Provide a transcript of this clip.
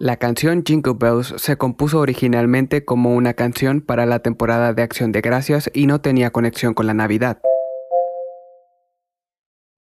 La canción Jingle Bells se compuso originalmente como una canción para la temporada de Acción de Gracias y no tenía conexión con la Navidad.